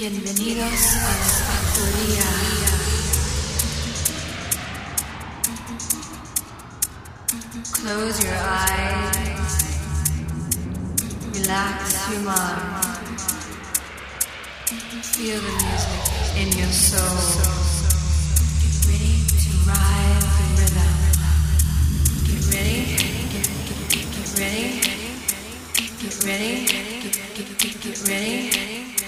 Bienvenidos a la factoría. Close your eyes. Relax your mind. Feel the music in your soul. Get ready to ride the rhythm. Get ready. Get, get, get, get ready. Get ready. Get, get, get, get ready.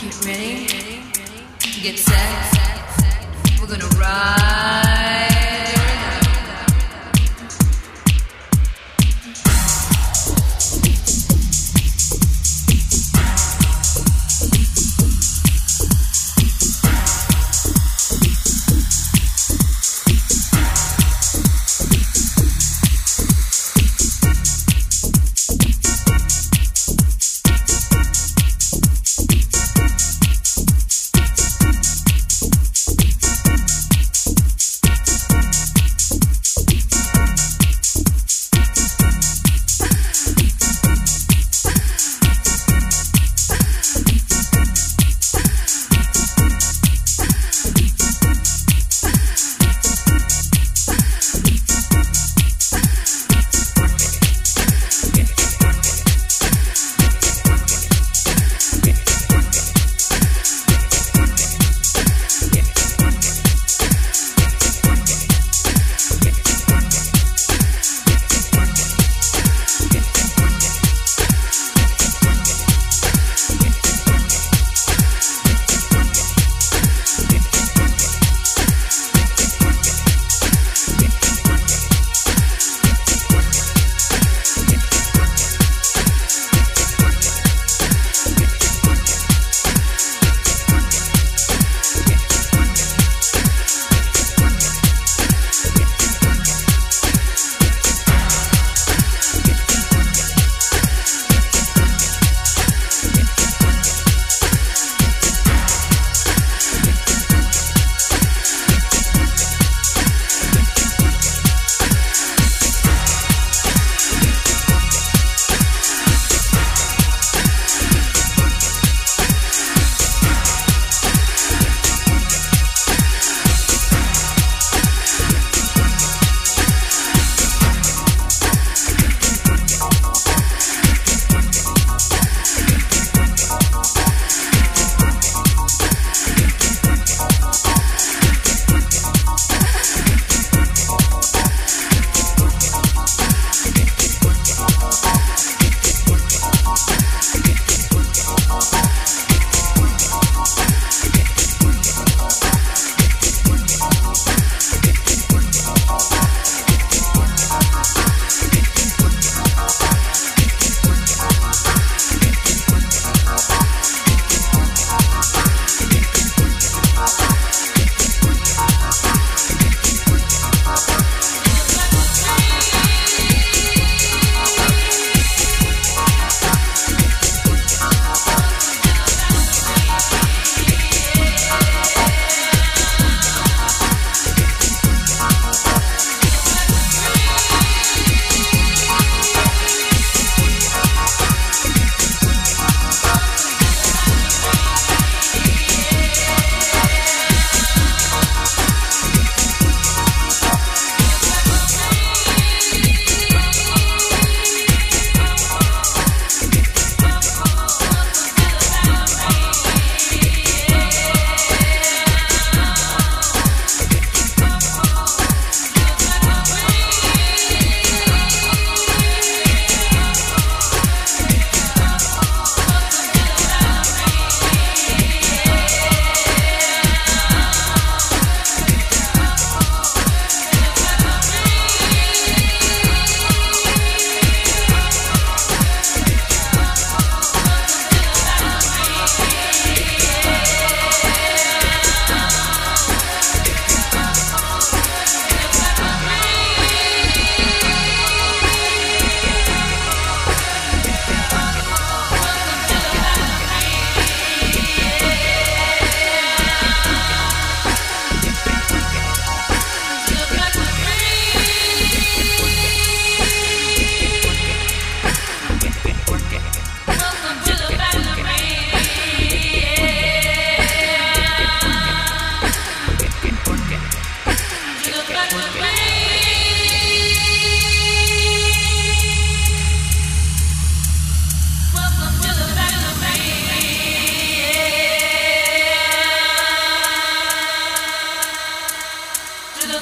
Get ready? To get set. We're gonna ride.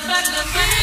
back the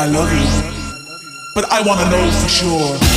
I love you, but I wanna know for sure.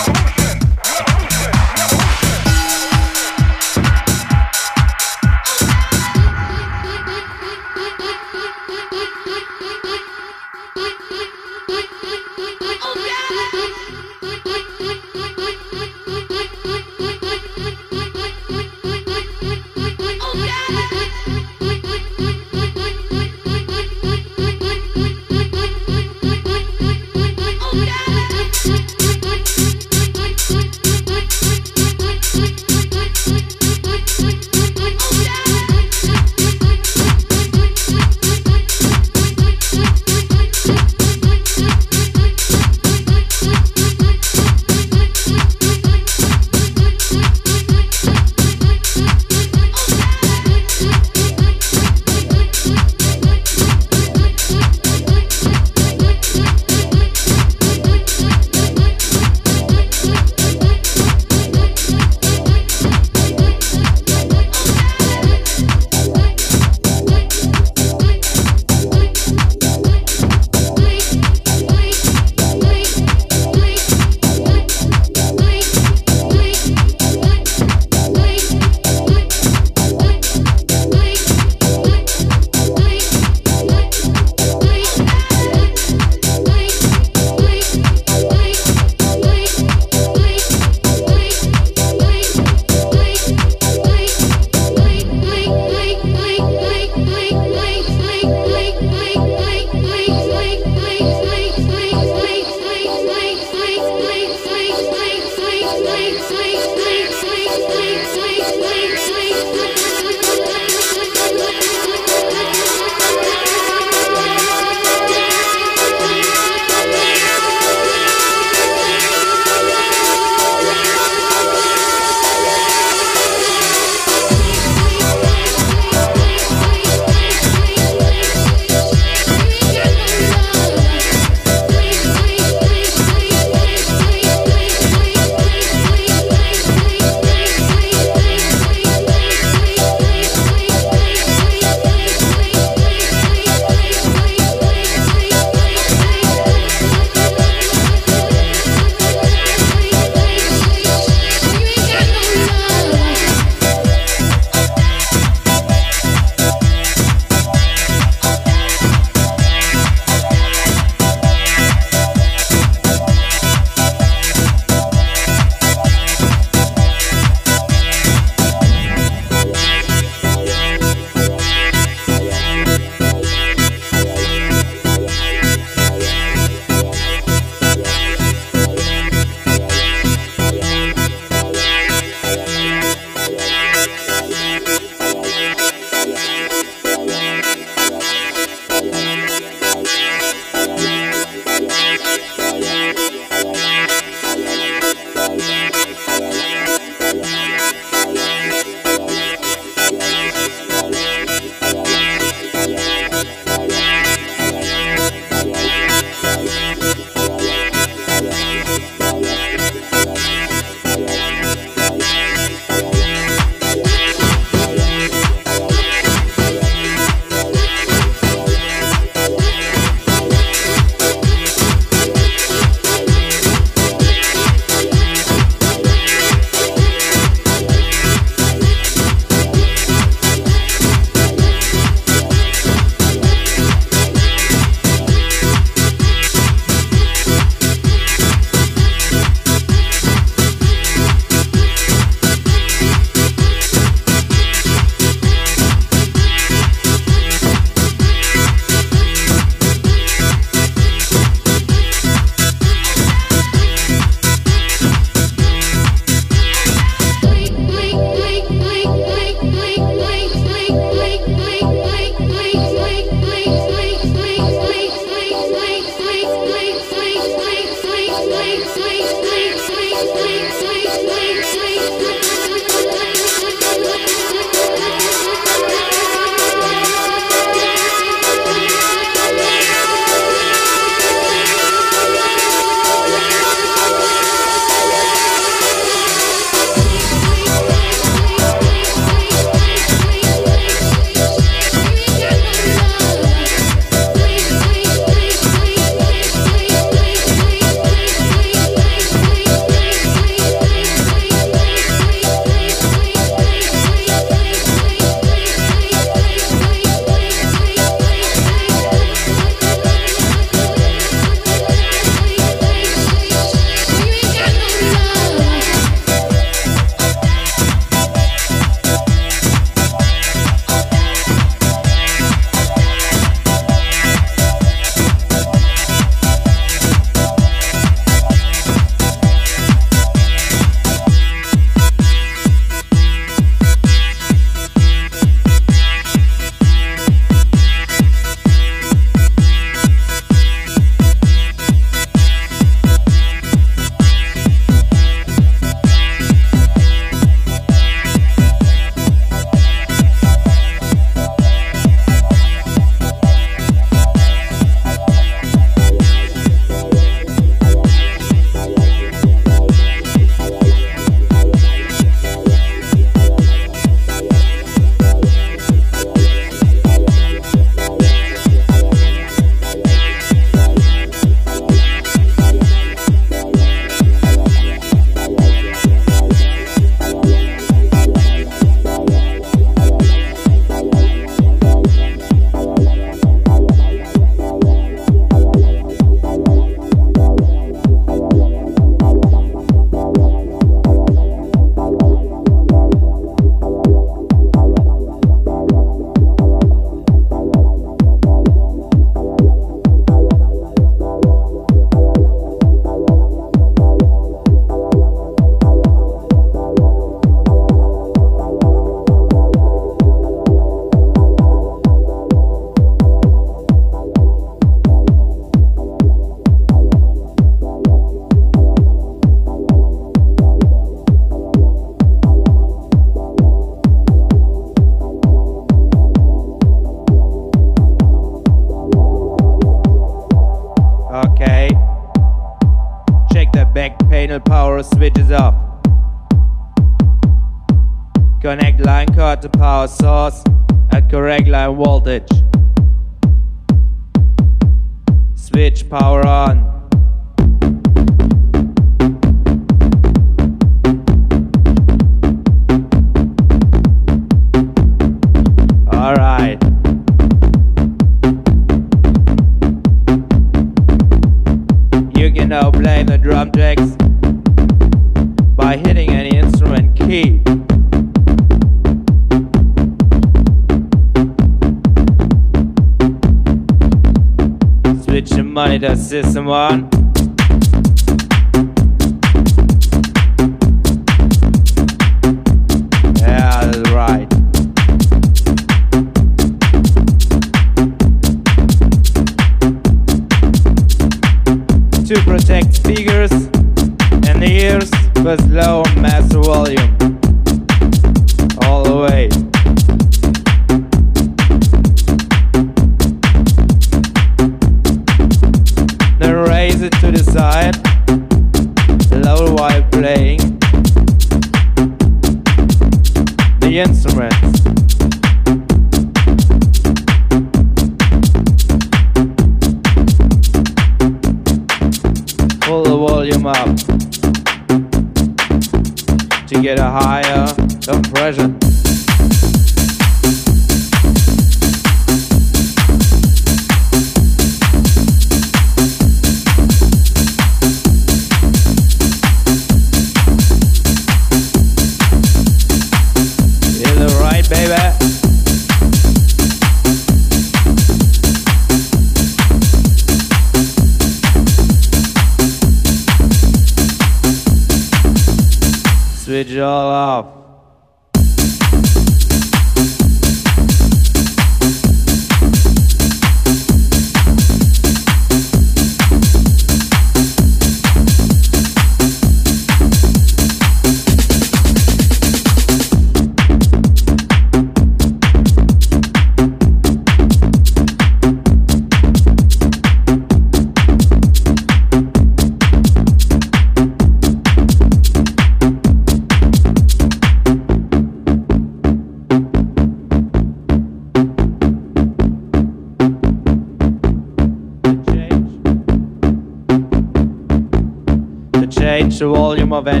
The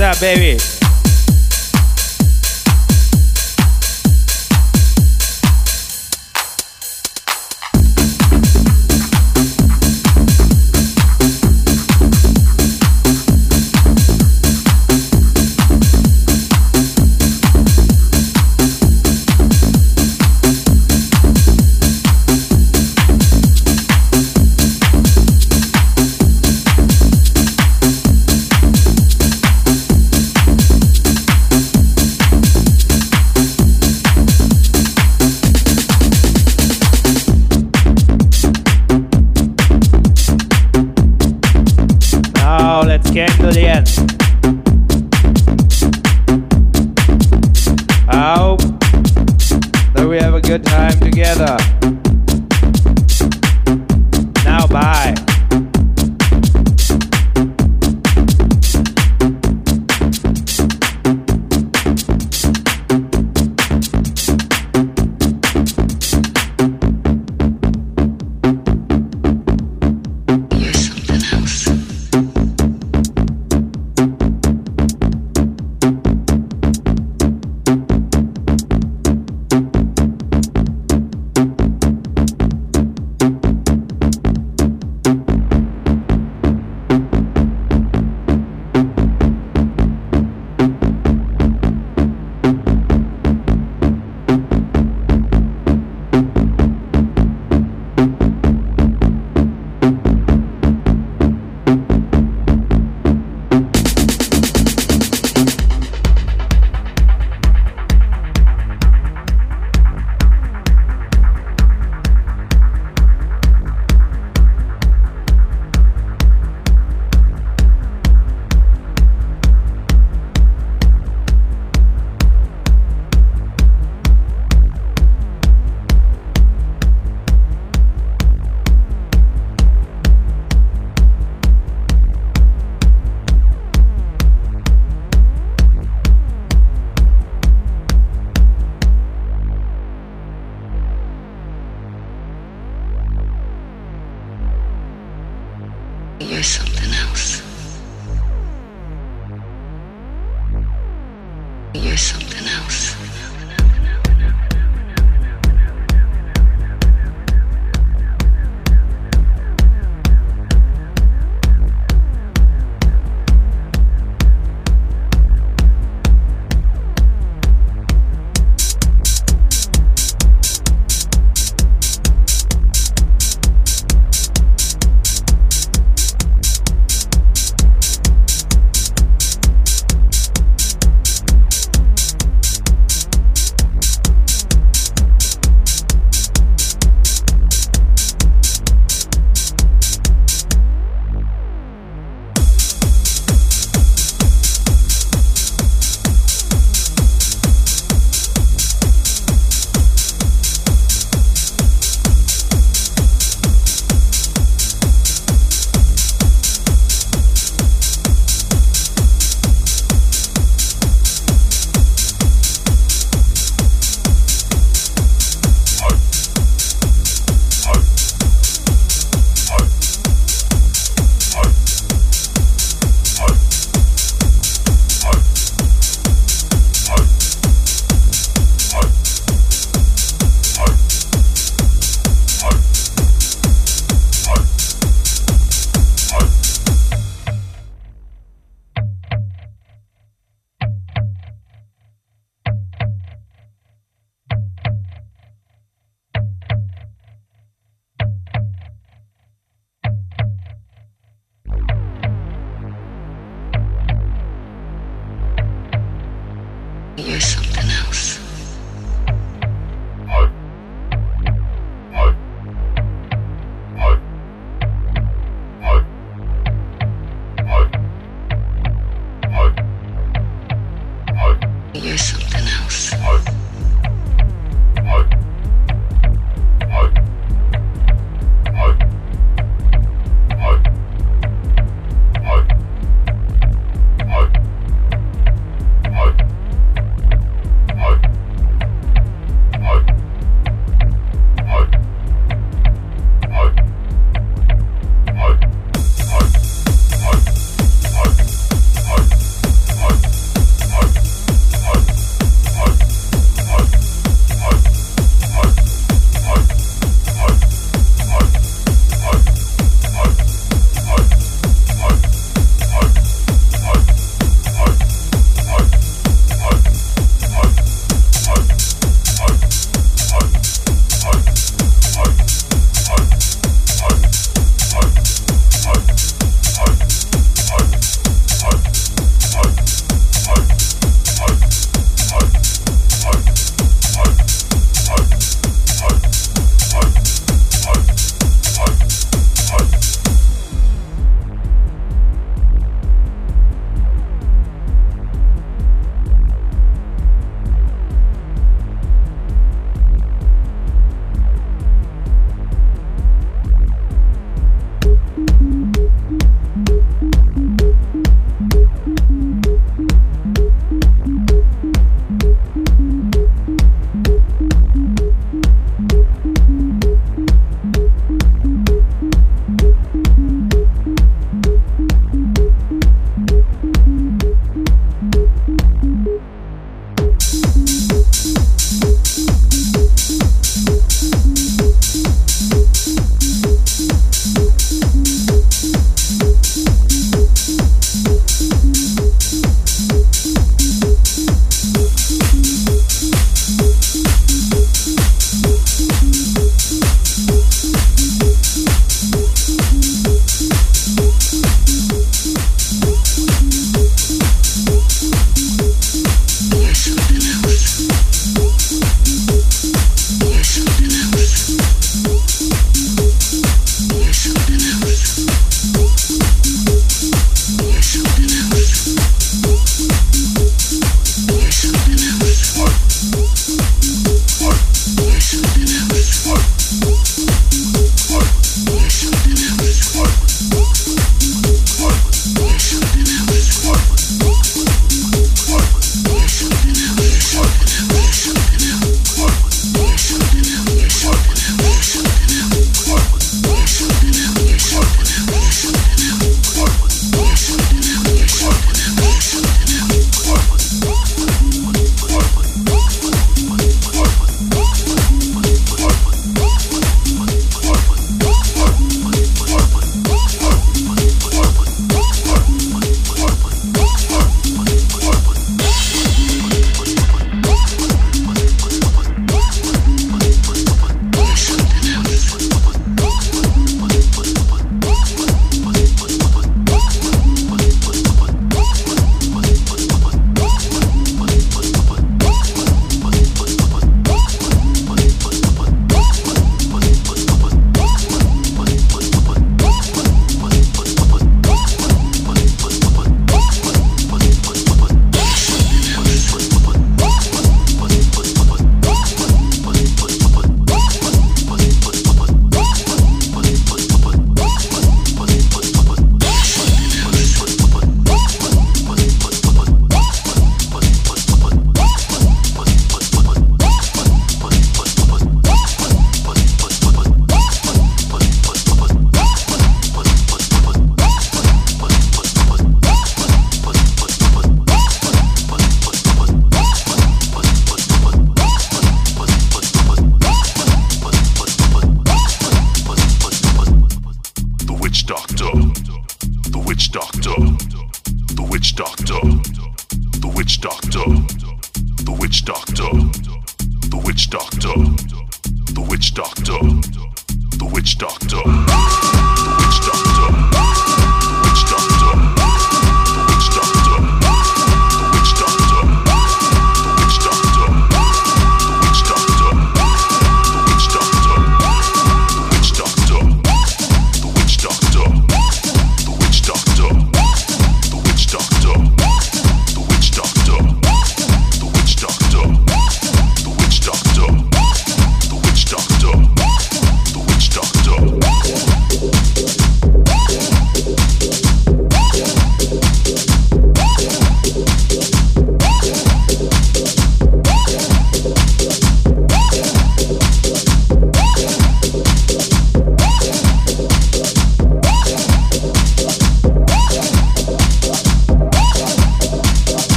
up, baby.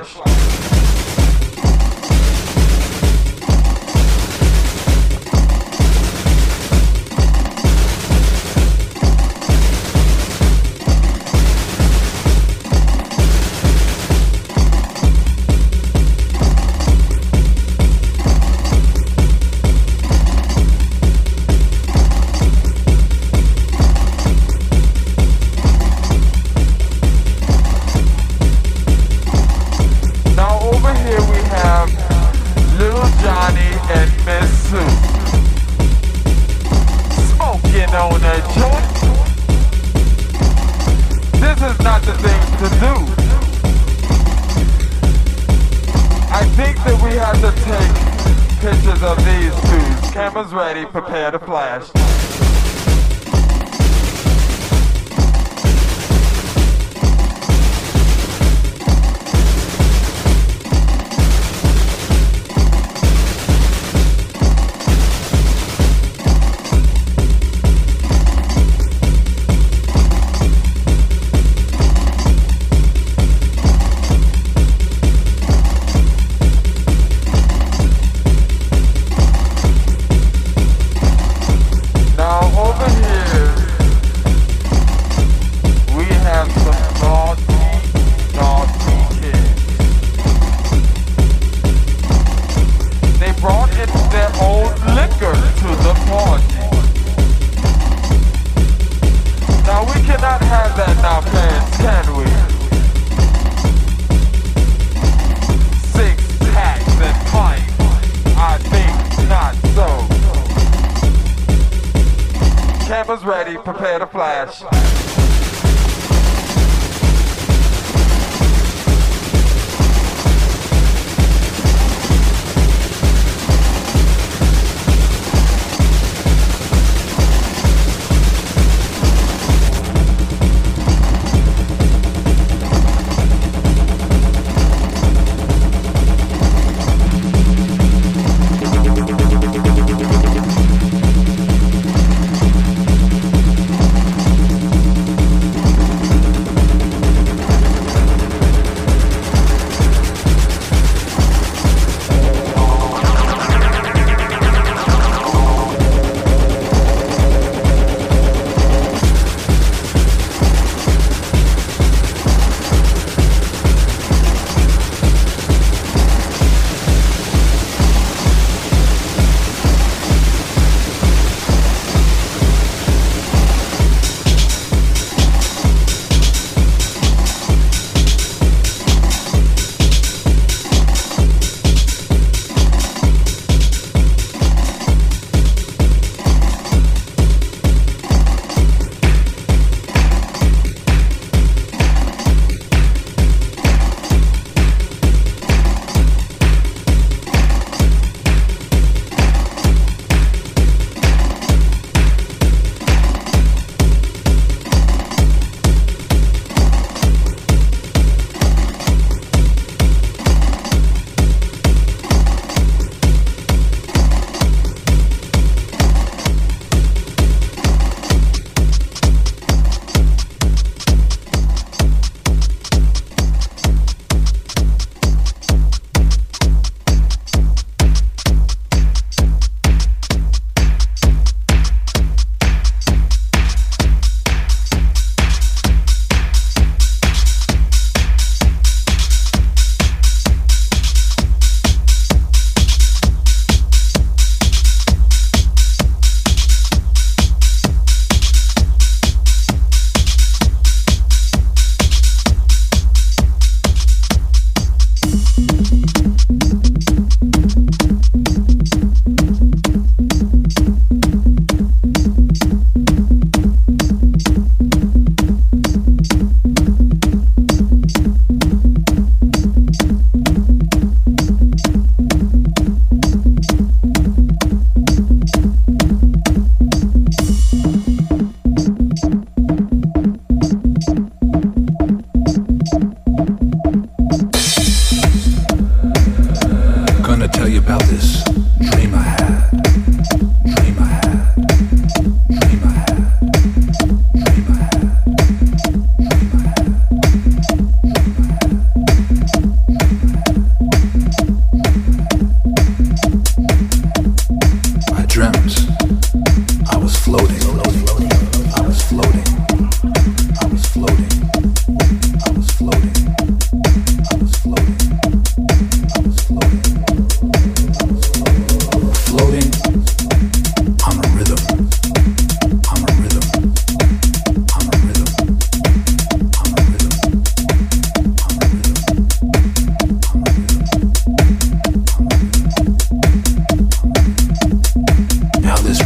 Clash.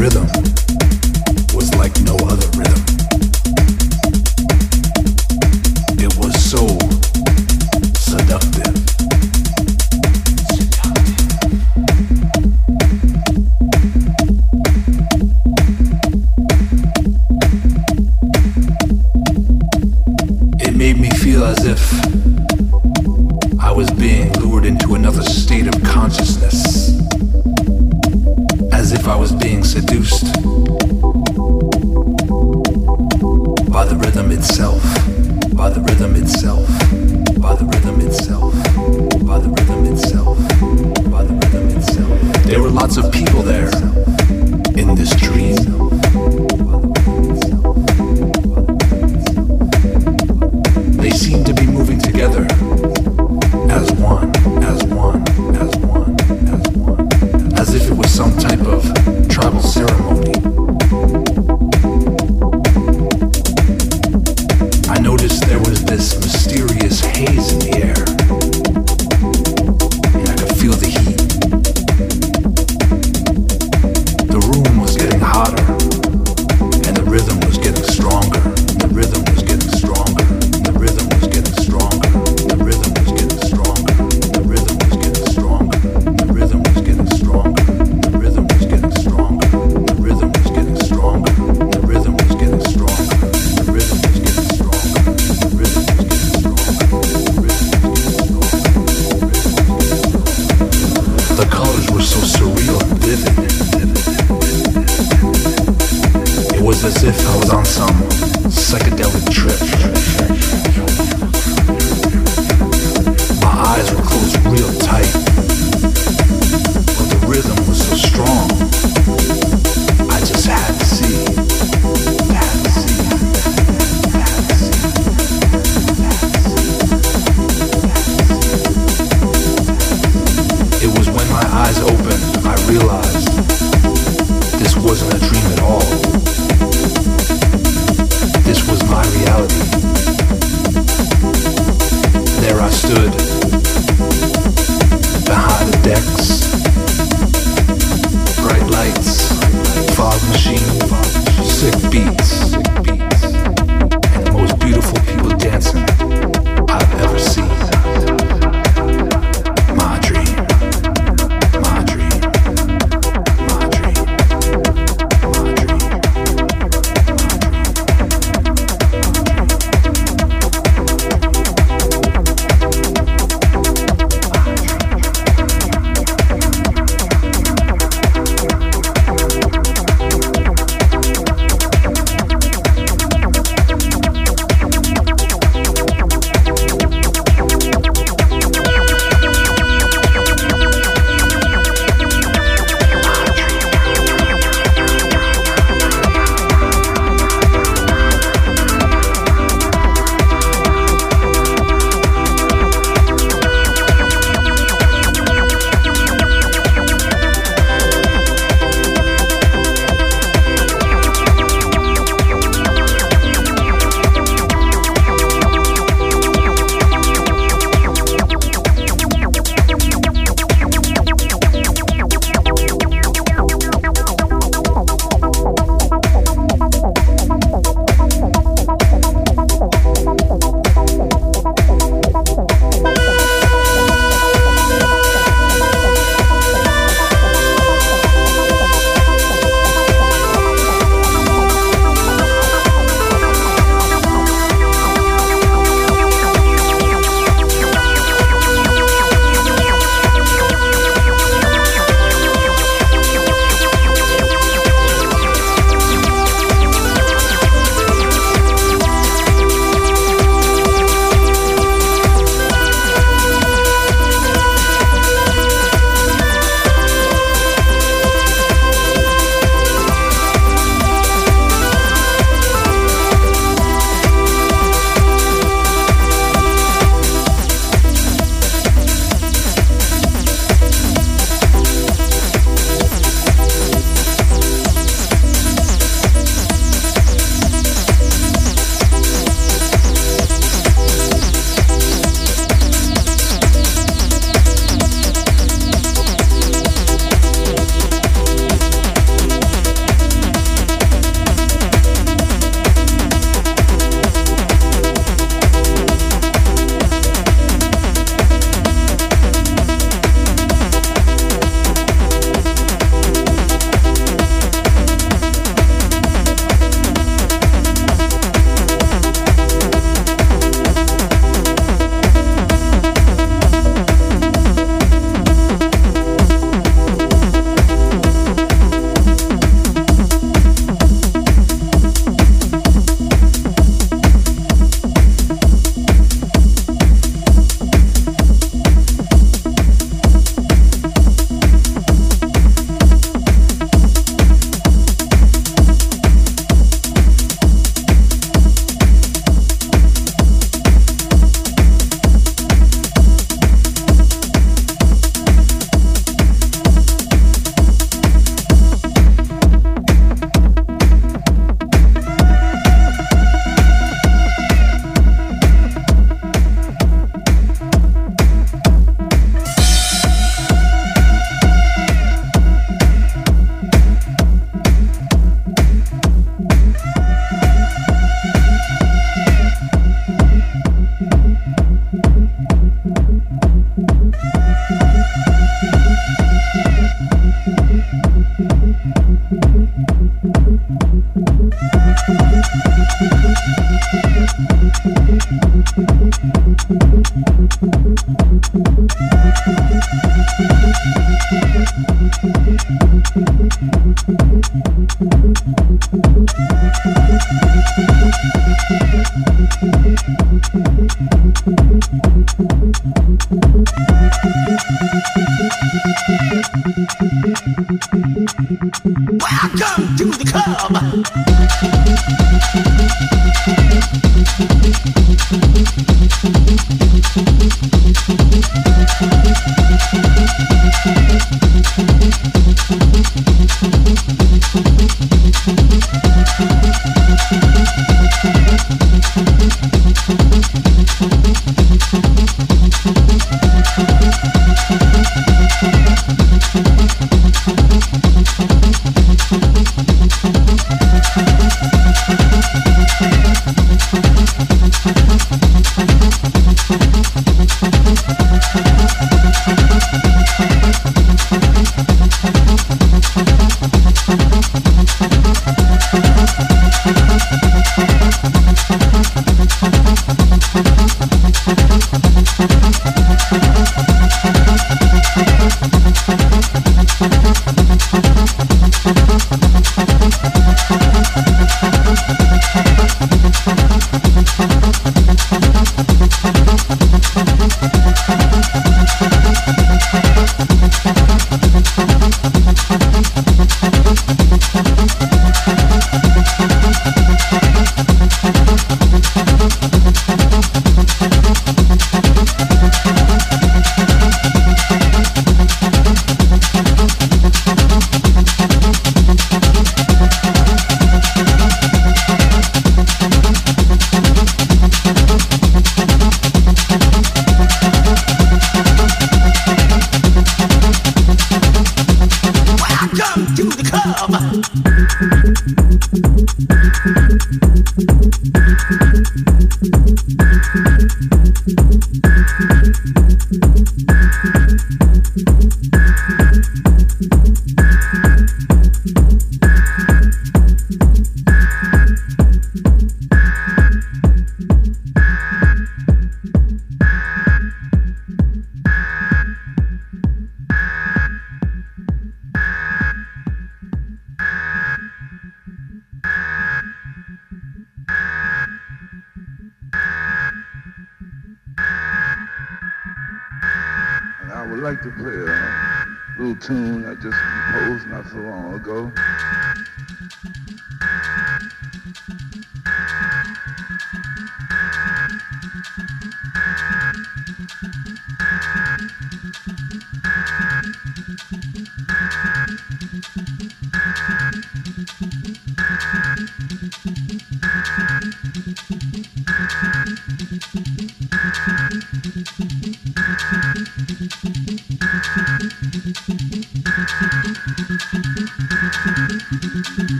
rhythm.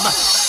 我们。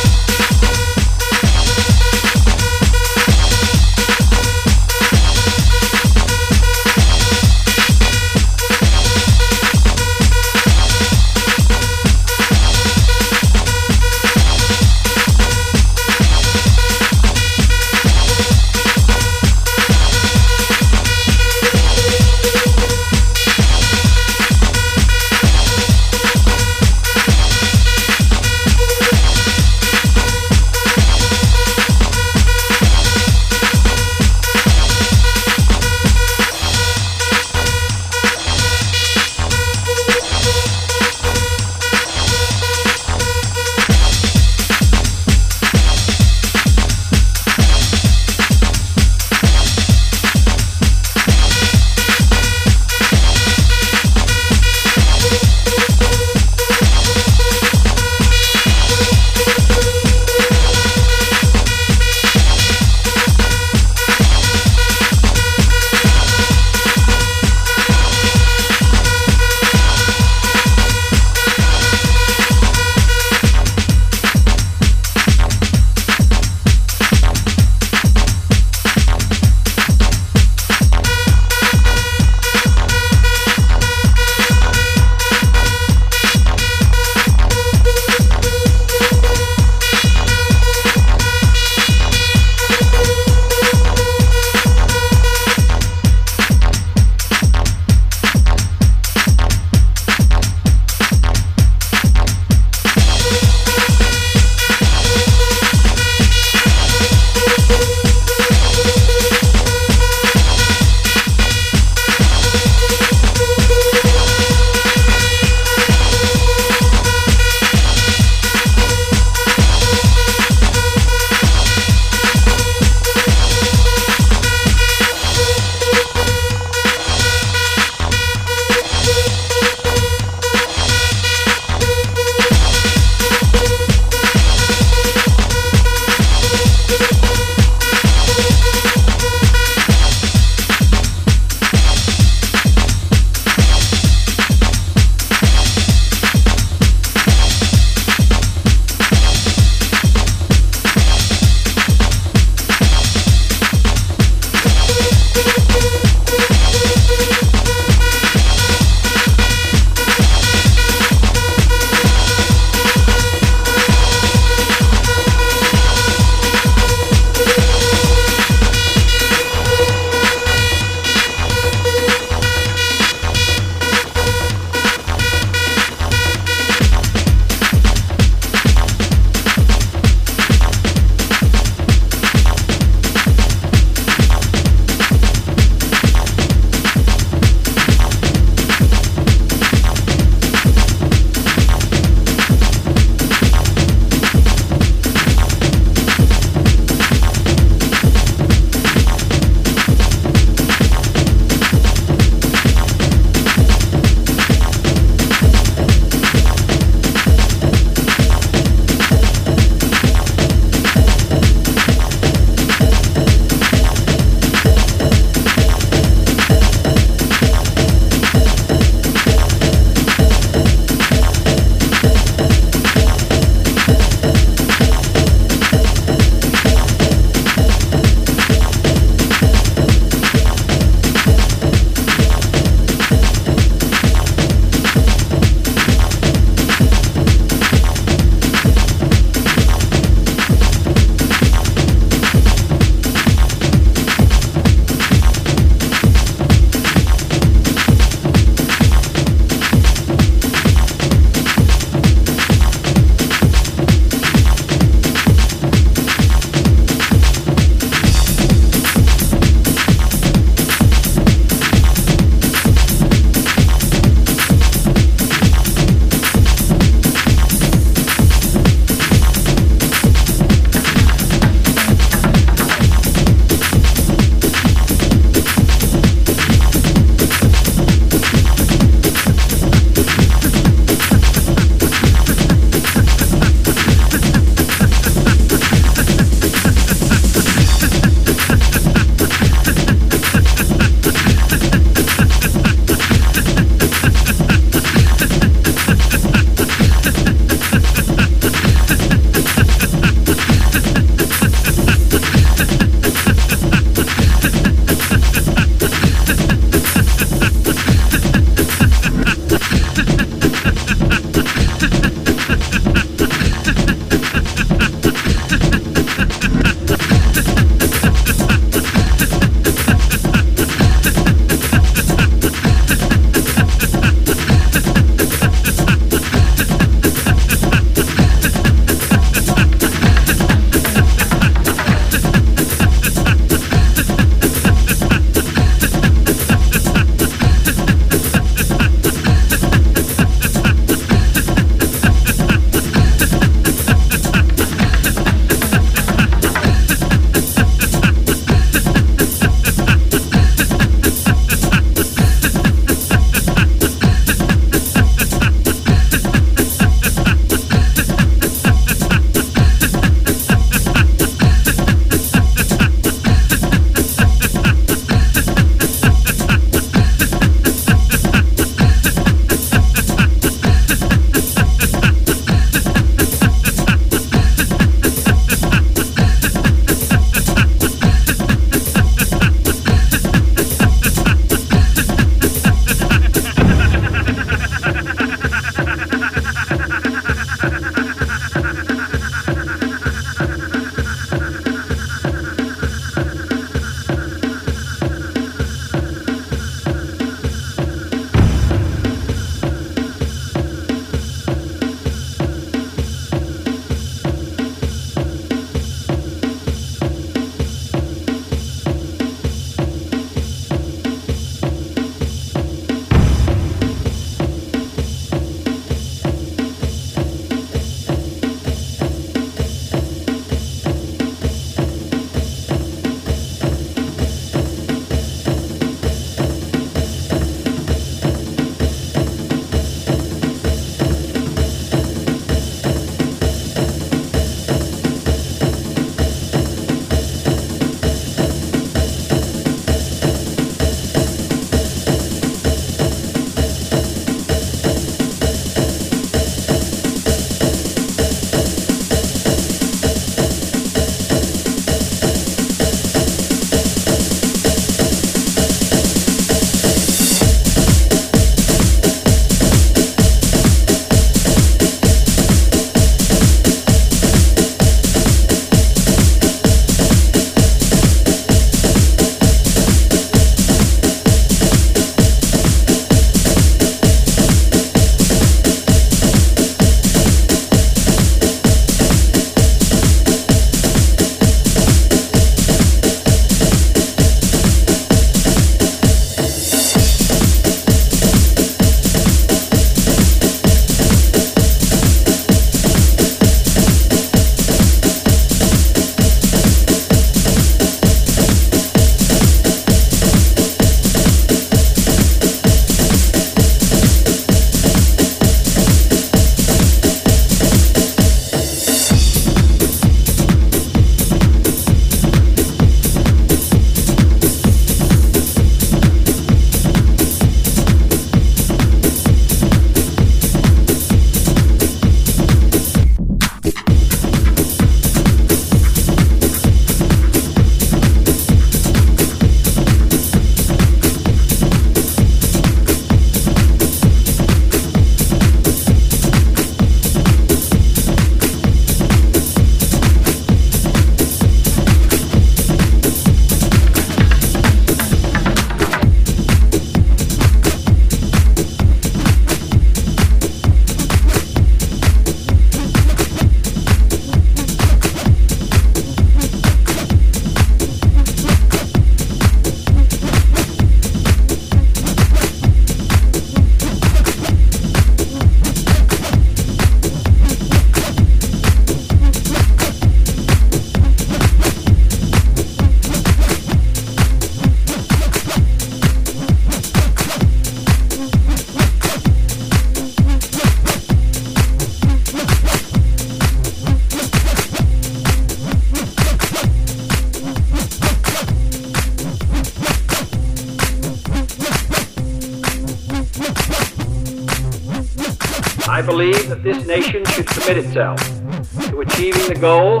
To achieving the goal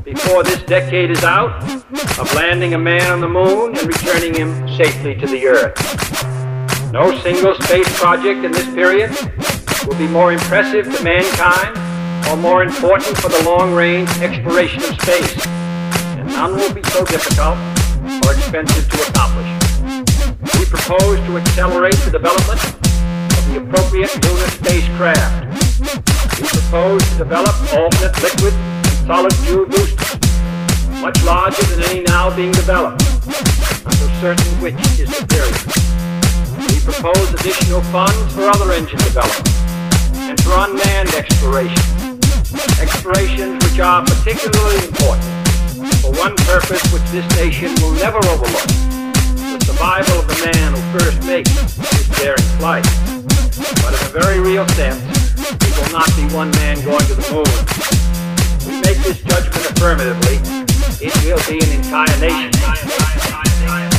before this decade is out of landing a man on the moon and returning him safely to the earth. No single space project in this period will be more impressive to mankind or more important for the long-range exploration of space, and none will be so difficult or expensive to accomplish. We propose to accelerate the development of the appropriate lunar spacecraft. Propose to develop alternate liquid and solid fuel boosters, much larger than any now being developed, until certain which is superior. We propose additional funds for other engine development and for unmanned exploration. Explorations which are particularly important for one purpose which this nation will never overlook the survival of the man who first makes his daring flight. But in a very real sense, will not be one man going to the moon. We make this judgment affirmatively. It will be an entire nation.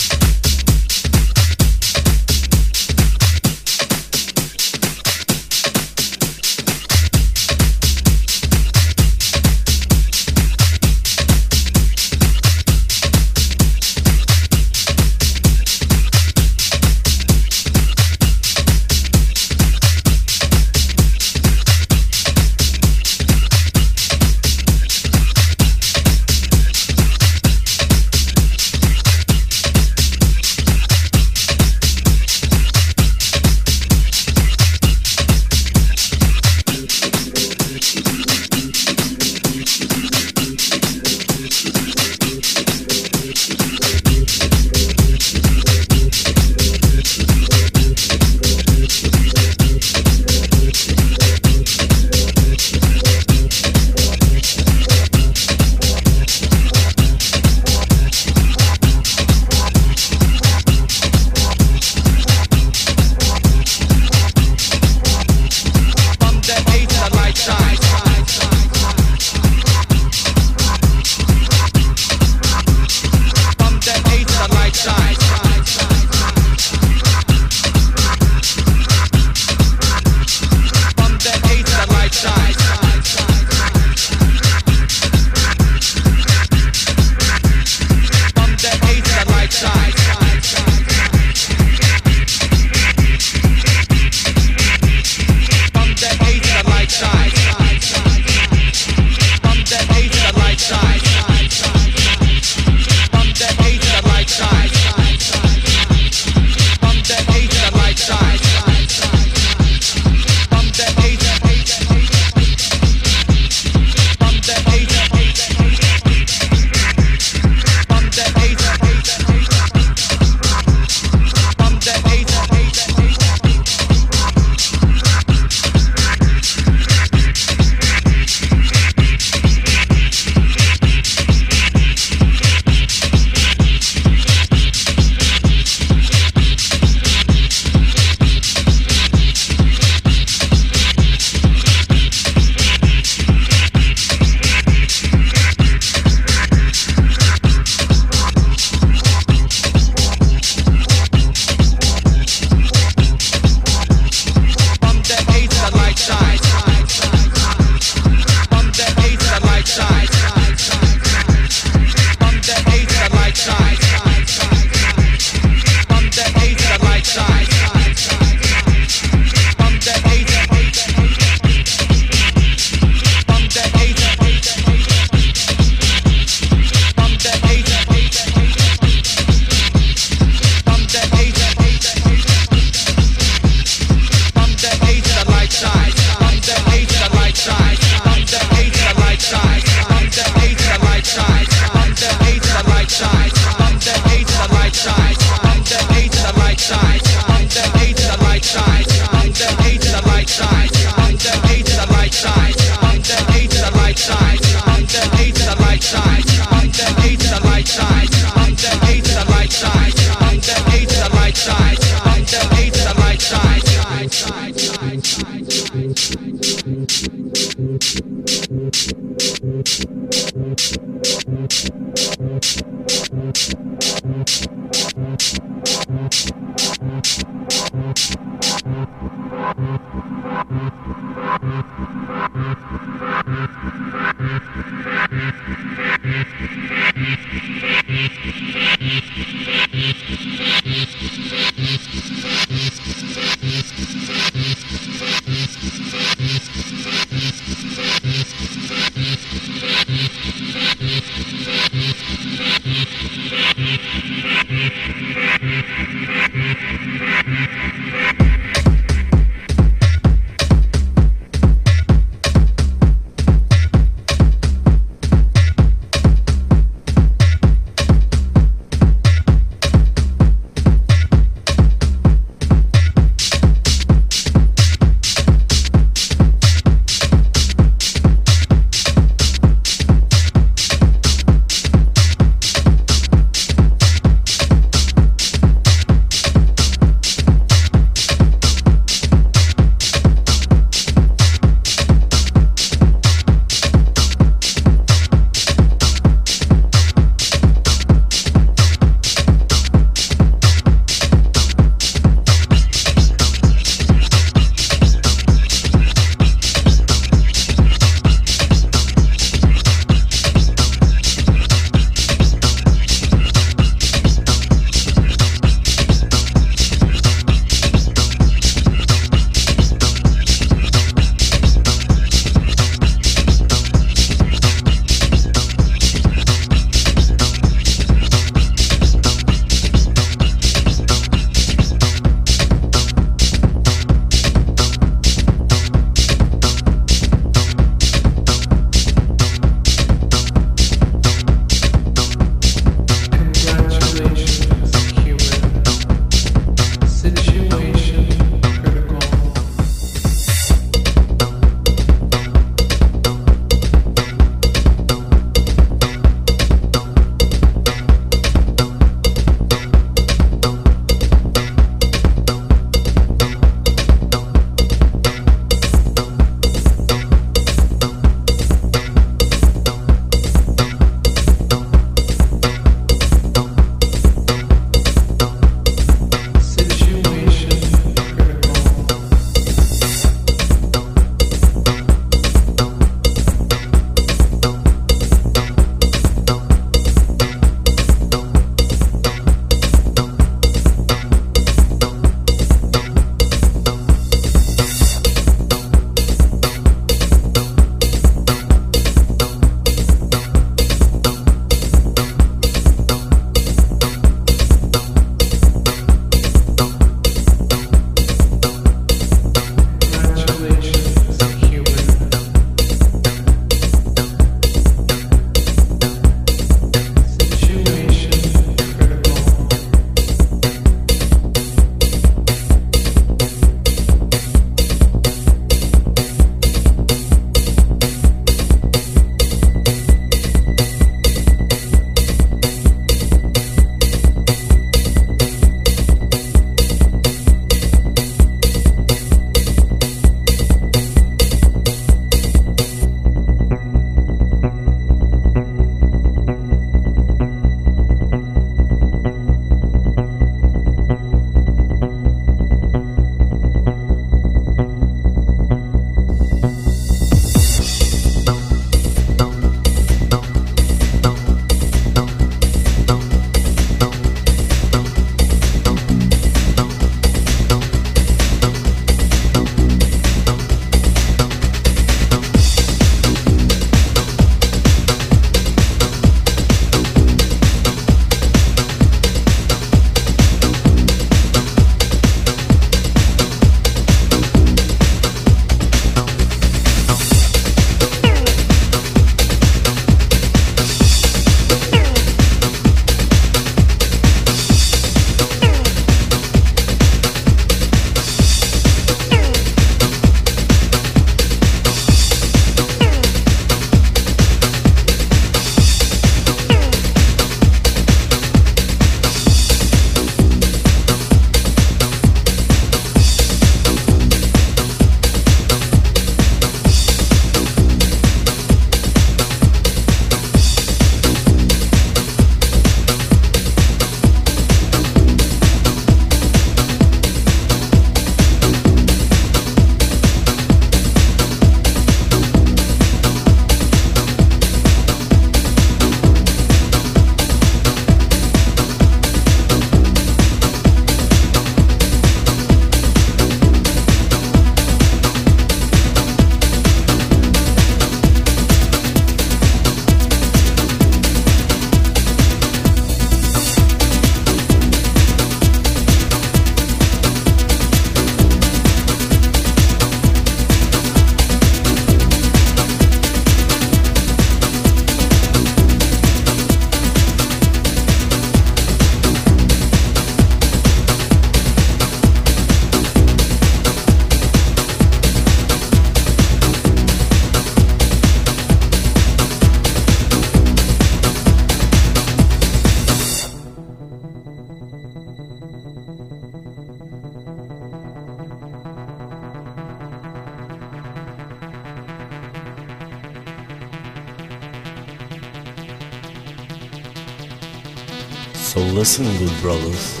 Listen, good brothers.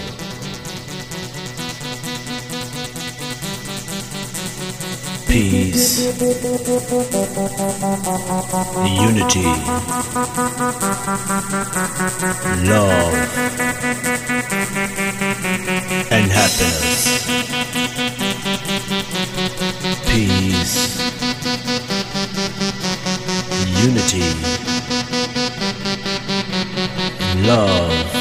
Peace, unity, love, and happiness. Peace, unity, love.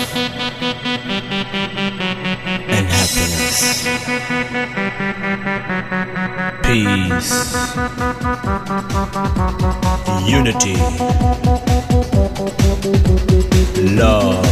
peace, unity, love.